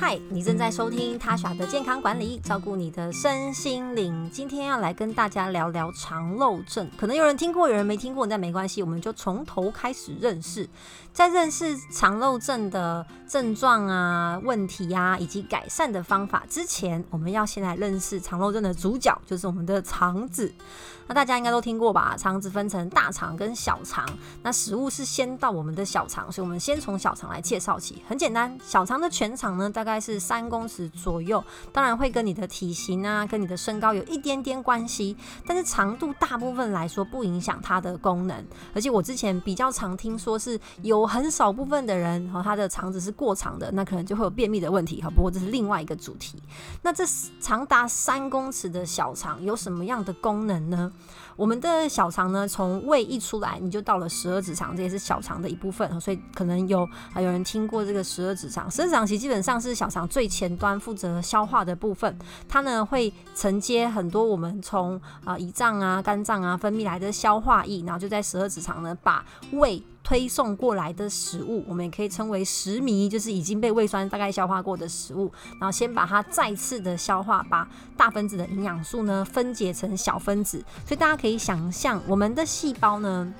嗨，你正在收听他耍的健康管理，照顾你的身心灵。今天要来跟大家聊聊肠漏症，可能有人听过，有人没听过，但没关系，我们就从头开始认识。在认识肠漏症的症状啊、问题啊以及改善的方法之前，我们要先来认识肠漏症的主角，就是我们的肠子。那大家应该都听过吧？肠子分成大肠跟小肠，那食物是先到我们的小肠，所以我们先从小肠来介绍起。很简单，小肠的全长呢大概大概是三公尺左右，当然会跟你的体型啊、跟你的身高有一点点关系，但是长度大部分来说不影响它的功能。而且我之前比较常听说是有很少部分的人和他的肠子是过长的，那可能就会有便秘的问题哈。不过这是另外一个主题。那这长达三公尺的小肠有什么样的功能呢？我们的小肠呢，从胃一出来，你就到了十二指肠，这也是小肠的一部分。所以可能有啊，有人听过这个十二指肠。十二指肠其实基本上是小肠最前端负责消化的部分，它呢会承接很多我们从啊胰脏啊、肝脏啊分泌来的消化液，然后就在十二指肠呢把胃。推送过来的食物，我们也可以称为食糜，就是已经被胃酸大概消化过的食物，然后先把它再次的消化，把大分子的营养素呢分解成小分子，所以大家可以想象我们的细胞呢。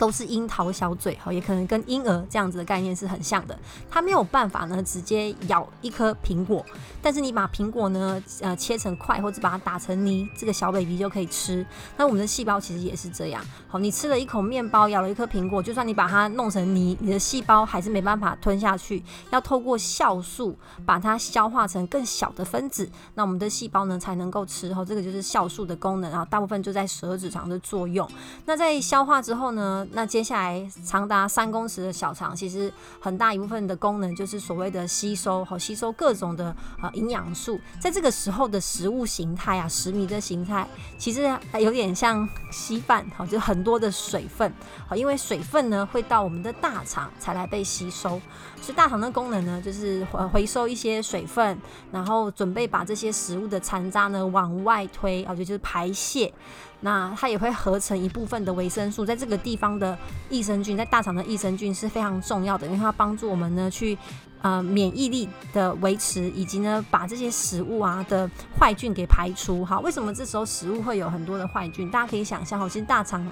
都是樱桃小嘴，哈，也可能跟婴儿这样子的概念是很像的。它没有办法呢，直接咬一颗苹果，但是你把苹果呢，呃，切成块或者把它打成泥，这个小 baby 就可以吃。那我们的细胞其实也是这样，好，你吃了一口面包，咬了一颗苹果，就算你把它弄成泥，你的细胞还是没办法吞下去，要透过酵素把它消化成更小的分子，那我们的细胞呢才能够吃。哈，这个就是酵素的功能啊，大部分就在舌指肠的作用。那在消化之后呢？那接下来长达三公尺的小肠，其实很大一部分的功能就是所谓的吸收和吸收各种的呃营养素。在这个时候的食物形态啊，食糜的形态，其实有点像稀饭，好，就很多的水分，好，因为水分呢会到我们的大肠才来被吸收，所以大肠的功能呢就是回回收一些水分，然后准备把这些食物的残渣呢往外推，啊，就就是排泄。那它也会合成一部分的维生素，在这个地方的益生菌，在大肠的益生菌是非常重要的，因为它帮助我们呢去呃免疫力的维持，以及呢把这些食物啊的坏菌给排出。好，为什么这时候食物会有很多的坏菌？大家可以想象，其实大肠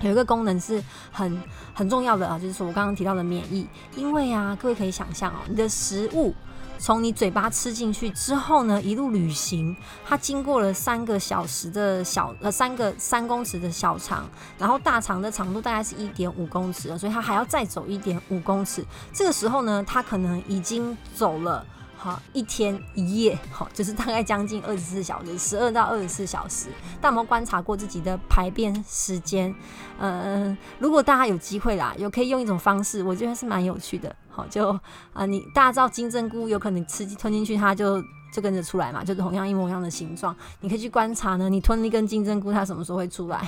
有一个功能是很很重要的啊，就是我刚刚提到的免疫。因为啊，各位可以想象哦，你的食物。从你嘴巴吃进去之后呢，一路旅行，它经过了三个小时的小呃三个三公尺的小肠，然后大肠的长度大概是一点五公尺，所以它还要再走一点五公尺。这个时候呢，它可能已经走了。好，一天一夜，好，就是大概将近二十四小时，十二到二十四小时。但我们观察过自己的排便时间，嗯，如果大家有机会啦，有可以用一种方式，我觉得是蛮有趣的。好，就啊，你大家知道金针菇有可能吃吞进去，它就就跟着出来嘛，就是同样一模一样的形状。你可以去观察呢，你吞一根金针菇，它什么时候会出来？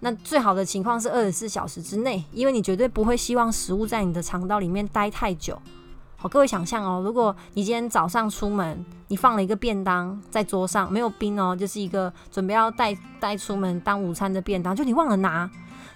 那最好的情况是二十四小时之内，因为你绝对不会希望食物在你的肠道里面待太久。好各位想象哦，如果你今天早上出门，你放了一个便当在桌上，没有冰哦，就是一个准备要带带出门当午餐的便当，就你忘了拿，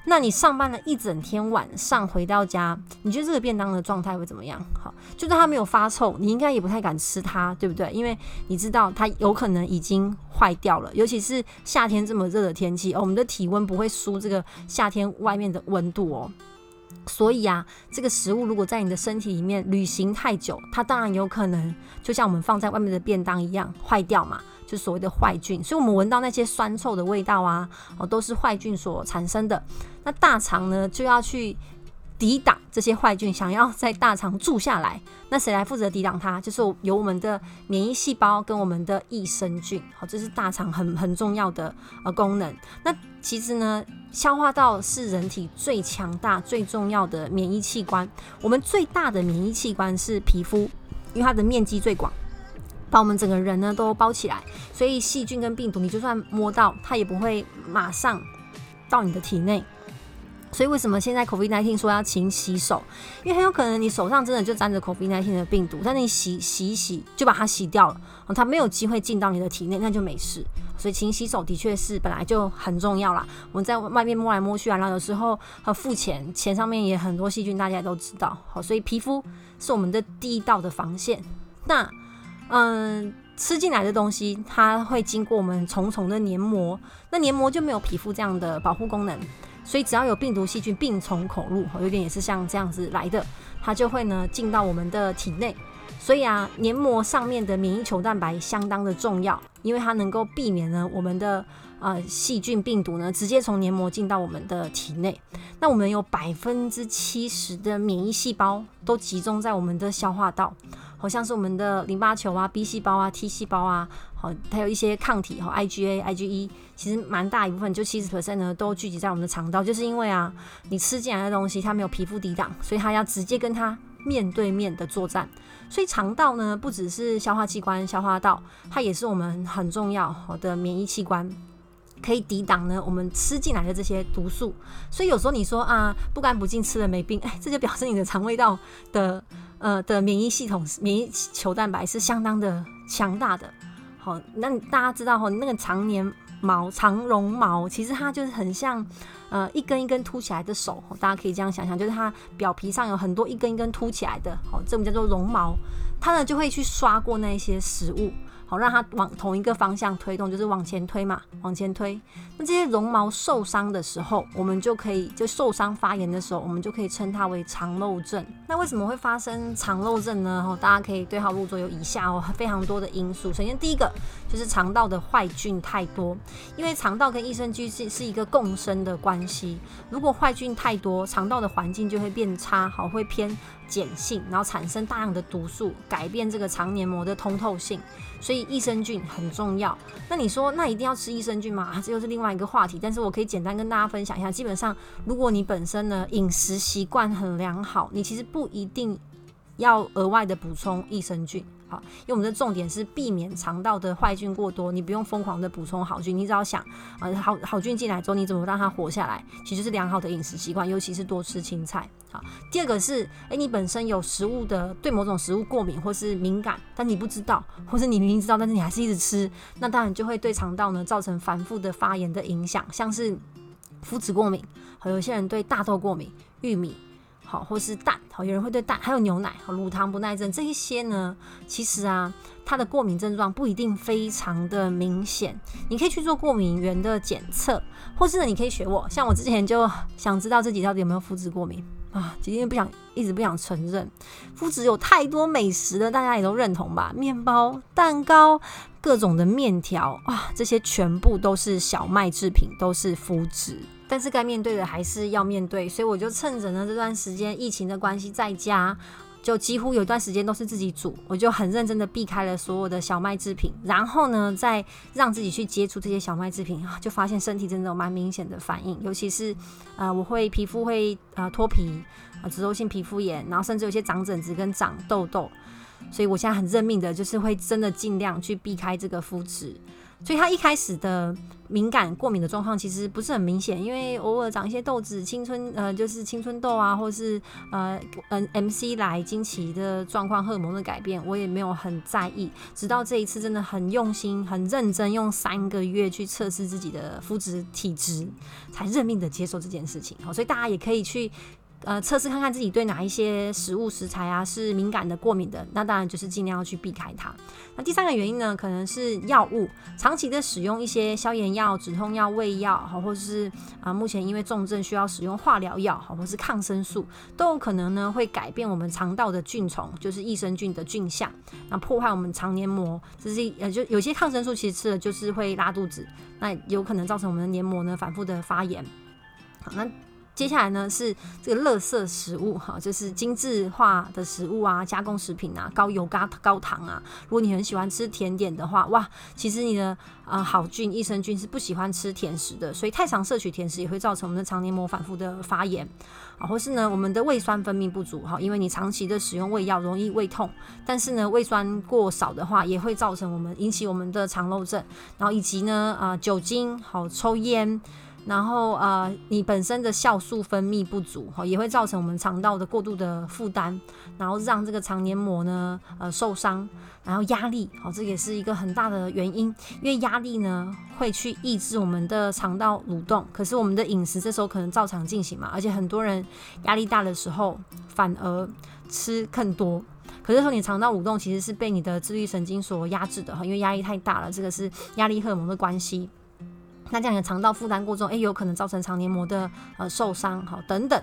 那你上班了一整天，晚上回到家，你觉得这个便当的状态会怎么样？好，就算它没有发臭，你应该也不太敢吃它，对不对？因为你知道它有可能已经坏掉了，尤其是夏天这么热的天气，哦，我们的体温不会输这个夏天外面的温度哦。所以啊，这个食物如果在你的身体里面旅行太久，它当然有可能就像我们放在外面的便当一样坏掉嘛，就所谓的坏菌。所以，我们闻到那些酸臭的味道啊，哦，都是坏菌所产生的。那大肠呢，就要去。抵挡这些坏菌，想要在大肠住下来，那谁来负责抵挡它？就是由我们的免疫细胞跟我们的益生菌。好，这是大肠很很重要的呃功能。那其实呢，消化道是人体最强大、最重要的免疫器官。我们最大的免疫器官是皮肤，因为它的面积最广，把我们整个人呢都包起来，所以细菌跟病毒，你就算摸到，它也不会马上到你的体内。所以为什么现在 COVID-19 说要勤洗手？因为很有可能你手上真的就沾着 COVID-19 的病毒，但你洗洗一洗就把它洗掉了，它没有机会进到你的体内，那就没事。所以勤洗手的确是本来就很重要啦。我们在外面摸来摸去啊，然后有时候和付钱，钱上面也很多细菌，大家都知道。好，所以皮肤是我们的第一道的防线。那嗯，吃进来的东西，它会经过我们重重的黏膜，那黏膜就没有皮肤这样的保护功能，所以只要有病毒细菌病从口入，有点也是像这样子来的，它就会呢进到我们的体内。所以啊，黏膜上面的免疫球蛋白相当的重要，因为它能够避免呢我们的呃细菌病毒呢直接从黏膜进到我们的体内。那我们有百分之七十的免疫细胞都集中在我们的消化道，好像是我们的淋巴球啊、B 细胞啊、T 细胞啊，好，还有一些抗体哈，IgA、IgE，其实蛮大一部分，就七十 percent 呢都聚集在我们的肠道，就是因为啊，你吃进来的东西它没有皮肤抵挡，所以它要直接跟它面对面的作战。所以肠道呢，不只是消化器官、消化道，它也是我们很重要的免疫器官，可以抵挡呢我们吃进来的这些毒素。所以有时候你说啊，不干不净吃了没病，哎，这就表示你的肠胃道的呃的免疫系统、免疫球蛋白是相当的强大的。好，那大家知道哈，那个常年毛、长绒毛，其实它就是很像。呃，一根一根凸起来的手，大家可以这样想象，就是它表皮上有很多一根一根凸起来的，好，这种叫做绒毛，它呢就会去刷过那一些食物。好，让它往同一个方向推动，就是往前推嘛，往前推。那这些绒毛受伤的时候，我们就可以就受伤发炎的时候，我们就可以称它为肠漏症。那为什么会发生肠漏症呢？哈，大家可以对号入座，有以下哦非常多的因素。首先第一个就是肠道的坏菌太多，因为肠道跟益生菌是是一个共生的关系。如果坏菌太多，肠道的环境就会变差，好会偏。碱性，然后产生大量的毒素，改变这个肠黏膜的通透性，所以益生菌很重要。那你说，那一定要吃益生菌吗？这又是另外一个话题。但是我可以简单跟大家分享一下，基本上，如果你本身呢饮食习惯很良好，你其实不一定要额外的补充益生菌。好，因为我们的重点是避免肠道的坏菌过多，你不用疯狂的补充好菌，你只要想，呃，好好菌进来之后，你怎么让它活下来？其实是良好的饮食习惯，尤其是多吃青菜。好，第二个是，诶，你本身有食物的对某种食物过敏或是敏感，但你不知道，或是你明明知道，但是你还是一直吃，那当然就会对肠道呢造成反复的发炎的影响，像是麸质过敏，和有些人对大豆过敏，玉米。好，或是蛋，好，有人会对蛋，还有牛奶，乳糖不耐症这一些呢，其实啊，它的过敏症状不一定非常的明显，你可以去做过敏源的检测，或是呢，你可以学我，像我之前就想知道自己到底有没有肤质过敏啊，今天不想一直不想承认，肤质有太多美食的，大家也都认同吧，面包、蛋糕、各种的面条啊，这些全部都是小麦制品，都是肤质。但是该面对的还是要面对，所以我就趁着呢这段时间疫情的关系，在家就几乎有一段时间都是自己煮，我就很认真的避开了所有的小麦制品，然后呢再让自己去接触这些小麦制品，就发现身体真的有蛮明显的反应，尤其是呃我会皮肤会呃脱皮啊脂漏性皮肤炎，然后甚至有些长疹子跟长痘痘，所以我现在很认命的，就是会真的尽量去避开这个肤质。所以他一开始的敏感过敏的状况其实不是很明显，因为偶尔长一些痘子，青春呃就是青春痘啊，或是呃嗯 M C 来经期的状况，荷尔蒙的改变，我也没有很在意。直到这一次真的很用心、很认真，用三个月去测试自己的肤质体质，才认命的接受这件事情。好，所以大家也可以去。呃，测试看看自己对哪一些食物食材啊是敏感的、过敏的，那当然就是尽量要去避开它。那第三个原因呢，可能是药物长期的使用一些消炎药、止痛药、胃药，好，或者是啊，目前因为重症需要使用化疗药，好，或是抗生素，都有可能呢会改变我们肠道的菌虫，就是益生菌的菌相，那破坏我们肠黏膜。这是呃，就有些抗生素其实吃了就是会拉肚子，那有可能造成我们的黏膜呢反复的发炎。好，那。接下来呢是这个垃圾食物哈，就是精致化的食物啊，加工食品啊，高油、高高糖啊。如果你很喜欢吃甜点的话，哇，其实你的啊好菌、益生菌是不喜欢吃甜食的，所以太常摄取甜食也会造成我们的肠黏膜反复的发炎啊，或是呢我们的胃酸分泌不足哈，因为你长期的使用胃药容易胃痛，但是呢胃酸过少的话也会造成我们引起我们的肠漏症，然后以及呢啊酒精好抽烟。然后呃，你本身的酵素分泌不足哈，也会造成我们肠道的过度的负担，然后让这个肠黏膜呢呃受伤。然后压力好，这也是一个很大的原因，因为压力呢会去抑制我们的肠道蠕动。可是我们的饮食这时候可能照常进行嘛，而且很多人压力大的时候反而吃更多。可是说你肠道蠕动其实是被你的自律神经所压制的哈，因为压力太大了，这个是压力荷尔蒙的关系。那这样的肠道负担过重，诶，有可能造成肠黏膜的呃受伤，好，等等，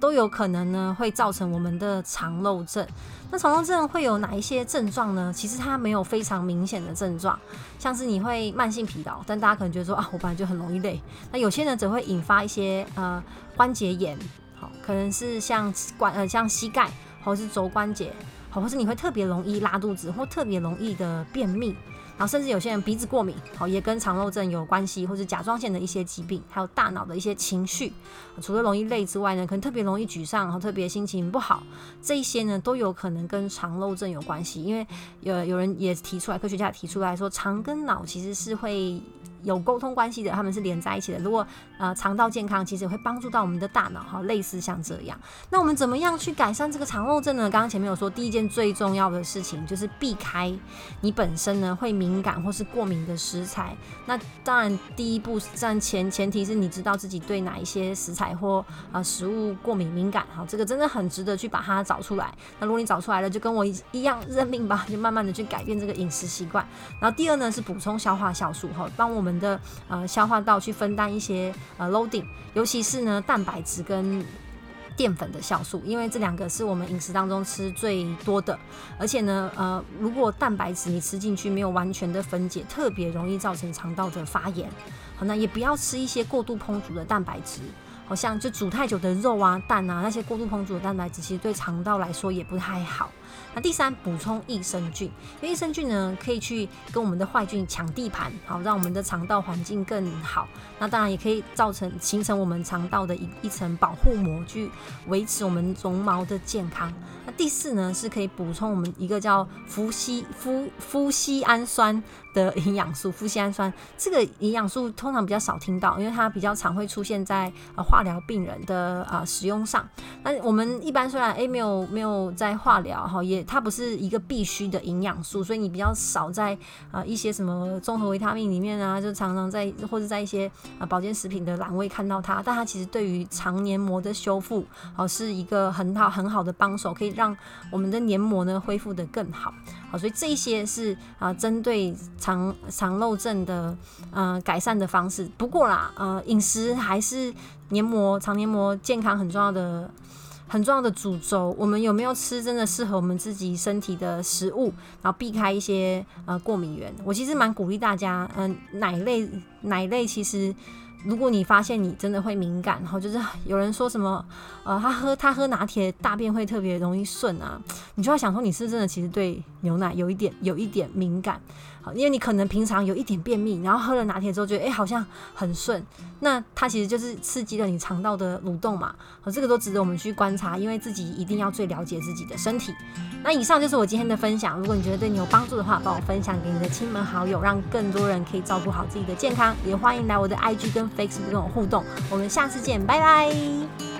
都有可能呢，会造成我们的肠漏症。那肠漏症会有哪一些症状呢？其实它没有非常明显的症状，像是你会慢性疲劳，但大家可能觉得说啊，我本来就很容易累。那有些人则会引发一些呃关节炎，好，可能是像关呃像膝盖或是肘关节，好，或是你会特别容易拉肚子，或特别容易的便秘。然后甚至有些人鼻子过敏，好也跟肠漏症有关系，或者甲状腺的一些疾病，还有大脑的一些情绪，除了容易累之外呢，可能特别容易沮丧，然后特别心情不好，这一些呢都有可能跟肠漏症有关系。因为有有人也提出来，科学家提出来说，肠跟脑其实是会。有沟通关系的，他们是连在一起的。如果呃肠道健康，其实会帮助到我们的大脑哈，类似像这样。那我们怎么样去改善这个肠漏症呢？刚刚前面有说，第一件最重要的事情就是避开你本身呢会敏感或是过敏的食材。那当然第一步占前前提是你知道自己对哪一些食材或呃食物过敏敏感，哈，这个真的很值得去把它找出来。那如果你找出来了，就跟我一样认命吧，就慢慢的去改变这个饮食习惯。然后第二呢是补充消化酵素哈，帮我们。们的呃消化道去分担一些呃 loading，尤其是呢蛋白质跟淀粉的酵素，因为这两个是我们饮食当中吃最多的，而且呢呃如果蛋白质你吃进去没有完全的分解，特别容易造成肠道的发炎。好，那也不要吃一些过度烹煮的蛋白质。好像就煮太久的肉啊、蛋啊，那些过度烹煮的蛋白质，其实对肠道来说也不太好。那第三，补充益生菌，因为益生菌呢，可以去跟我们的坏菌抢地盘，好让我们的肠道环境更好。那当然也可以造成形成我们肠道的一一层保护膜，去维持我们绒毛的健康。那第四呢，是可以补充我们一个叫氟西夫夫西氨酸的营养素。夫西氨酸这个营养素通常比较少听到，因为它比较常会出现在呃化疗病人的啊使用上。那我们一般虽然诶没有没有在化疗哈，也它不是一个必须的营养素，所以你比较少在啊一些什么综合维他命里面啊，就常常在或者在一些啊保健食品的栏位看到它。但它其实对于肠黏膜的修复哦是一个很好很好的帮手，可以。让我们的黏膜呢恢复的更好，好，所以这一些是啊针对肠肠漏症的呃改善的方式。不过啦，呃，饮食还是黏膜肠黏膜健康很重要的很重要的主轴。我们有没有吃真的适合我们自己身体的食物，然后避开一些呃过敏源？我其实蛮鼓励大家，嗯，奶类奶类其实。如果你发现你真的会敏感，然后就是有人说什么，呃，他喝他喝拿铁大便会特别容易顺啊，你就要想说你是真的其实对牛奶有一点有一点敏感。因为你可能平常有一点便秘，然后喝了拿铁之后觉得哎好像很顺，那它其实就是刺激了你肠道的蠕动嘛，好这个都值得我们去观察，因为自己一定要最了解自己的身体。那以上就是我今天的分享，如果你觉得对你有帮助的话，帮我分享给你的亲朋好友，让更多人可以照顾好自己的健康。也欢迎来我的 IG 跟 Facebook 跟我互动，我们下次见，拜拜。